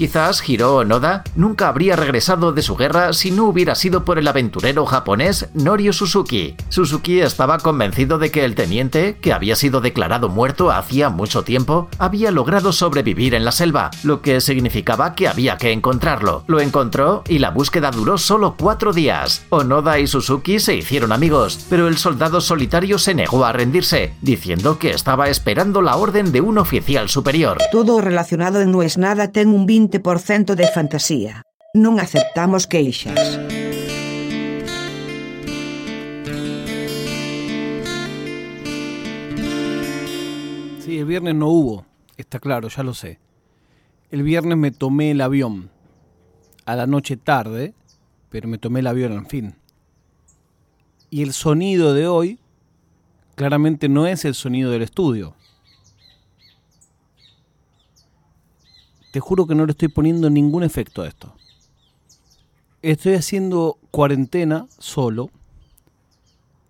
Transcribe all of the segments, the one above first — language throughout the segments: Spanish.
Quizás Hiro Onoda nunca habría regresado de su guerra si no hubiera sido por el aventurero japonés Norio Suzuki. Suzuki estaba convencido de que el teniente, que había sido declarado muerto hacía mucho tiempo, había logrado sobrevivir en la selva, lo que significaba que había que encontrarlo. Lo encontró y la búsqueda duró solo cuatro días. Onoda y Suzuki se hicieron amigos, pero el soldado solitario se negó a rendirse, diciendo que estaba esperando la orden de un oficial superior. Todo relacionado No es nada ten un 20% de fantasía. Non aceptamos queixas. Sí, el viernes no hubo, está claro, ya lo sé. El viernes me tomé el avión. A la noche tarde, pero me tomé el avión al fin. Y el sonido de hoy claramente no es el sonido del estudio. Te juro que no le estoy poniendo ningún efecto a esto. Estoy haciendo cuarentena solo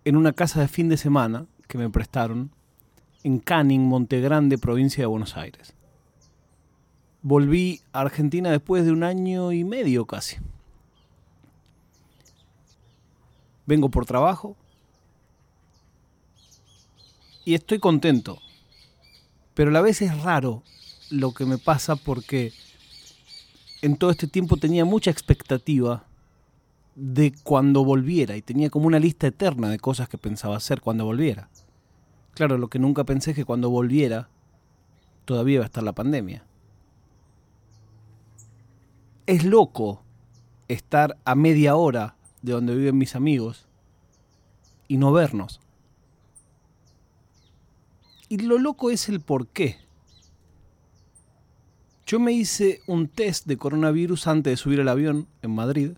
en una casa de fin de semana que me prestaron en Canning, Montegrande, provincia de Buenos Aires. Volví a Argentina después de un año y medio casi. Vengo por trabajo y estoy contento. Pero a la vez es raro lo que me pasa porque en todo este tiempo tenía mucha expectativa de cuando volviera y tenía como una lista eterna de cosas que pensaba hacer cuando volviera. Claro, lo que nunca pensé es que cuando volviera todavía iba a estar la pandemia. Es loco estar a media hora de donde viven mis amigos y no vernos. Y lo loco es el por qué. Yo me hice un test de coronavirus antes de subir al avión en Madrid.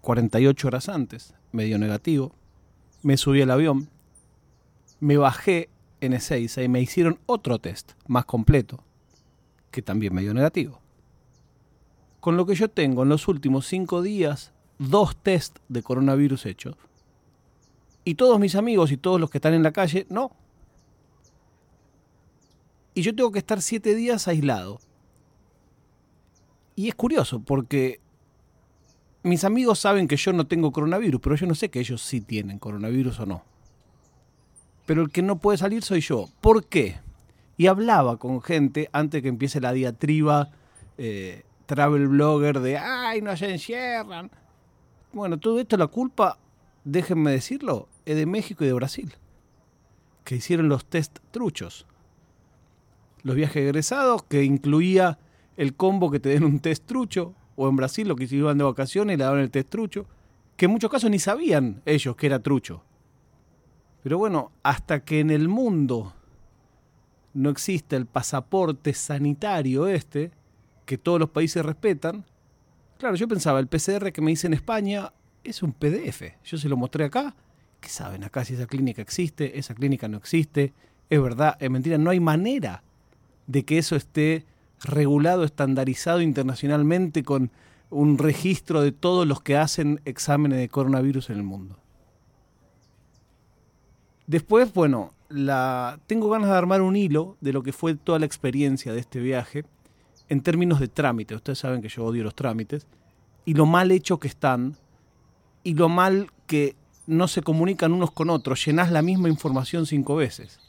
48 horas antes, medio negativo. Me subí al avión. Me bajé en Ezeiza y me hicieron otro test más completo, que también medio negativo. Con lo que yo tengo en los últimos cinco días, dos test de coronavirus hechos. Y todos mis amigos y todos los que están en la calle, no, y yo tengo que estar siete días aislado. Y es curioso porque mis amigos saben que yo no tengo coronavirus, pero yo no sé que ellos sí tienen coronavirus o no. Pero el que no puede salir soy yo. ¿Por qué? Y hablaba con gente antes que empiece la diatriba eh, travel blogger de ¡ay, no se encierran! Bueno, todo esto la culpa, déjenme decirlo, es de México y de Brasil, que hicieron los test truchos los viajes egresados, que incluía el combo que te den un test trucho, o en Brasil lo que iban de vacaciones y le daban el test trucho, que en muchos casos ni sabían ellos que era trucho. Pero bueno, hasta que en el mundo no existe el pasaporte sanitario este, que todos los países respetan, claro, yo pensaba, el PCR que me hice en España es un PDF. Yo se lo mostré acá. ¿Qué saben acá si esa clínica existe? Esa clínica no existe. Es verdad, es mentira. No hay manera de que eso esté regulado, estandarizado internacionalmente con un registro de todos los que hacen exámenes de coronavirus en el mundo. Después, bueno, la, tengo ganas de armar un hilo de lo que fue toda la experiencia de este viaje en términos de trámite. Ustedes saben que yo odio los trámites. Y lo mal hecho que están y lo mal que no se comunican unos con otros. Llenás la misma información cinco veces.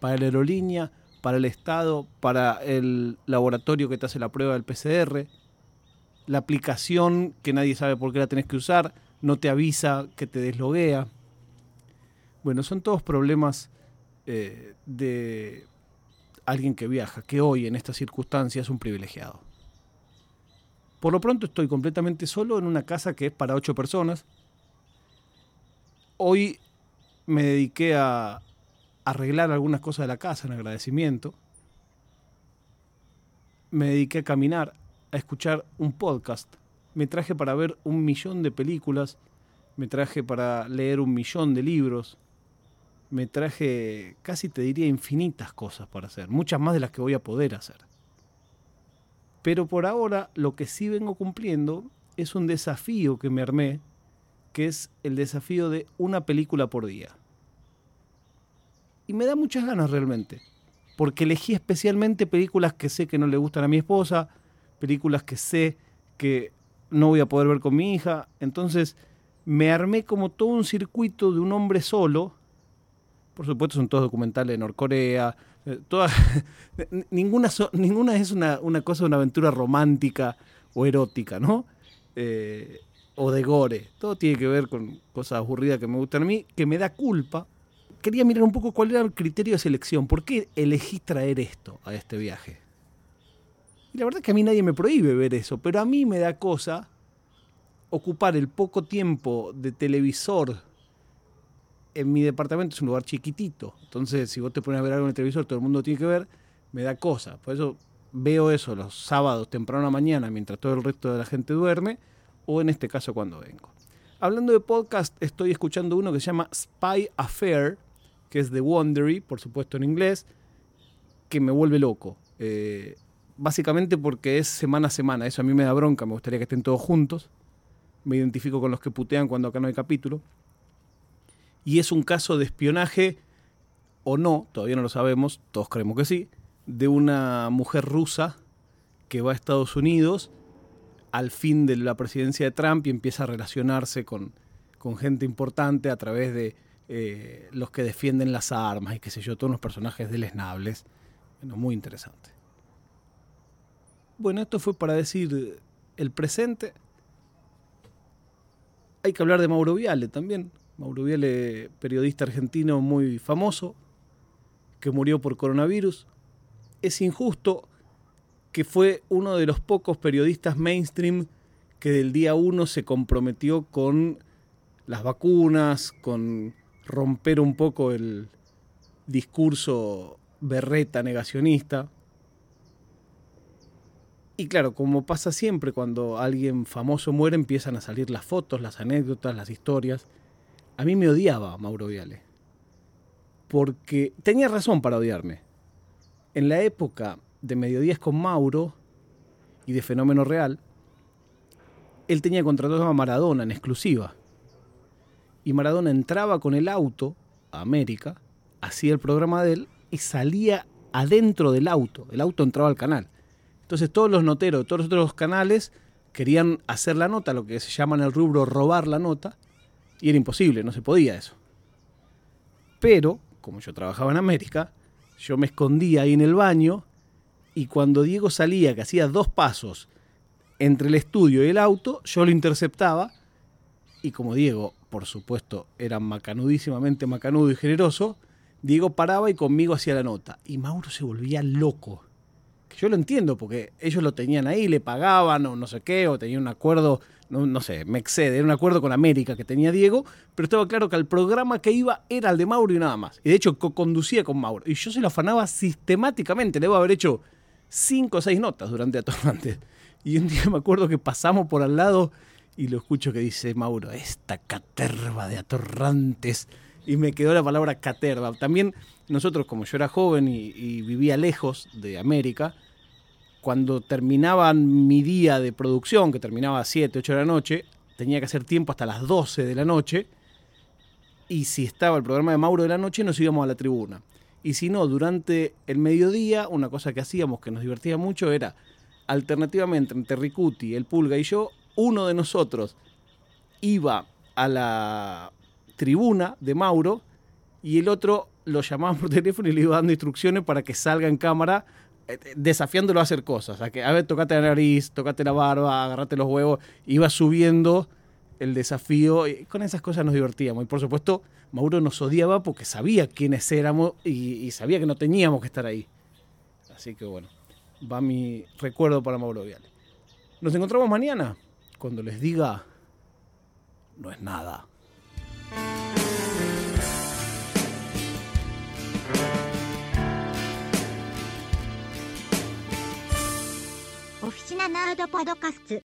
Para la aerolínea, para el Estado, para el laboratorio que te hace la prueba del PCR, la aplicación que nadie sabe por qué la tenés que usar, no te avisa que te desloguea. Bueno, son todos problemas eh, de alguien que viaja, que hoy en estas circunstancias es un privilegiado. Por lo pronto estoy completamente solo en una casa que es para ocho personas. Hoy me dediqué a, arreglar algunas cosas de la casa en agradecimiento. Me dediqué a caminar, a escuchar un podcast. Me traje para ver un millón de películas. Me traje para leer un millón de libros. Me traje, casi te diría, infinitas cosas para hacer. Muchas más de las que voy a poder hacer. Pero por ahora lo que sí vengo cumpliendo es un desafío que me armé, que es el desafío de una película por día. Y me da muchas ganas realmente. porque elegí especialmente películas que sé que no le gustan a mi esposa, películas que sé que no voy a poder ver con mi hija. Entonces me armé como todo un circuito de un hombre solo. Por supuesto son todos documentales de Norcorea. eh, ninguna, ninguna es una, una cosa, una aventura romántica o erótica, ¿no? Eh, o de gore. Todo tiene que ver con cosas aburridas que me gustan a mí, que me da culpa. Quería mirar un poco cuál era el criterio de selección. ¿Por qué elegí traer esto a este viaje? Y la verdad es que a mí nadie me prohíbe ver eso, pero a mí me da cosa ocupar el poco tiempo de televisor en mi departamento, es un lugar chiquitito. Entonces, si vos te pones a ver algo en el televisor, todo el mundo tiene que ver, me da cosa. Por eso veo eso los sábados temprano a la mañana, mientras todo el resto de la gente duerme, o en este caso cuando vengo. Hablando de podcast, estoy escuchando uno que se llama Spy Affair, que es de Wondery, por supuesto en inglés, que me vuelve loco. Eh, básicamente porque es semana a semana. Eso a mí me da bronca, me gustaría que estén todos juntos. Me identifico con los que putean cuando acá no hay capítulo. Y es un caso de espionaje o no, todavía no lo sabemos, todos creemos que sí, de una mujer rusa que va a Estados Unidos al fin de la presidencia de Trump y empieza a relacionarse con, con gente importante a través de eh, los que defienden las armas y qué sé yo, todos unos personajes deleznables. Bueno, muy interesante. Bueno, esto fue para decir el presente. Hay que hablar de Mauro Viale también. Mauro Viale, periodista argentino muy famoso, que murió por coronavirus. Es injusto que fue uno de los pocos periodistas mainstream que del día uno se comprometió con las vacunas, con romper un poco el discurso berreta negacionista. Y claro, como pasa siempre cuando alguien famoso muere, empiezan a salir las fotos, las anécdotas, las historias. A mí me odiaba Mauro Viale. Porque tenía razón para odiarme. En la época de Mediodías con Mauro y de Fenómeno Real, él tenía contratado a Maradona en exclusiva. Y Maradona entraba con el auto a América, hacía el programa de él y salía adentro del auto. El auto entraba al canal. Entonces todos los noteros todos los otros canales querían hacer la nota, lo que se llama en el rubro robar la nota, y era imposible, no se podía eso. Pero, como yo trabajaba en América, yo me escondía ahí en el baño y cuando Diego salía, que hacía dos pasos entre el estudio y el auto, yo lo interceptaba y como Diego, por supuesto, era macanudísimamente macanudo y generoso, Diego paraba y conmigo hacía la nota. Y Mauro se volvía loco. Yo lo entiendo, porque ellos lo tenían ahí, le pagaban o no sé qué, o tenían un acuerdo, no, no sé, me excede, era un acuerdo con América que tenía Diego, pero estaba claro que el programa que iba era el de Mauro y nada más. Y de hecho co-conducía con Mauro. Y yo se lo afanaba sistemáticamente, debo haber hecho cinco o seis notas durante Atorrantes. Y un día me acuerdo que pasamos por al lado y lo escucho que dice Mauro, esta caterva de atorrantes. Y me quedó la palabra caterva. También nosotros, como yo era joven y, vivía lejos de América, cuando terminaba mi día de producción, que terminaba a 7, 8 de la noche, tenía que hacer tiempo hasta las 12 de la noche. Y si estaba el programa de Mauro de la noche, nos íbamos a la tribuna. Y si no, durante el mediodía, una cosa que hacíamos que nos divertía mucho era, alternativamente entre Ricuti, el Pulga y yo, uno de nosotros iba a la tribuna de Mauro y el otro lo llamaba por teléfono y le iba dando instrucciones para que salga en cámara eh, desafiándolo a hacer cosas. A, que, a ver, tocate la nariz, tocate la barba, agarrate los huevos. Iba subiendo el desafío y con esas cosas nos divertíamos. Y por supuesto, Mauro nos odiaba porque sabía quiénes éramos y, sabía que no teníamos que estar ahí. Así que bueno, va mi recuerdo para Mauro Viale. Nos encontramos mañana cuando les diga, no es nada. Oficina Nerd Podcast.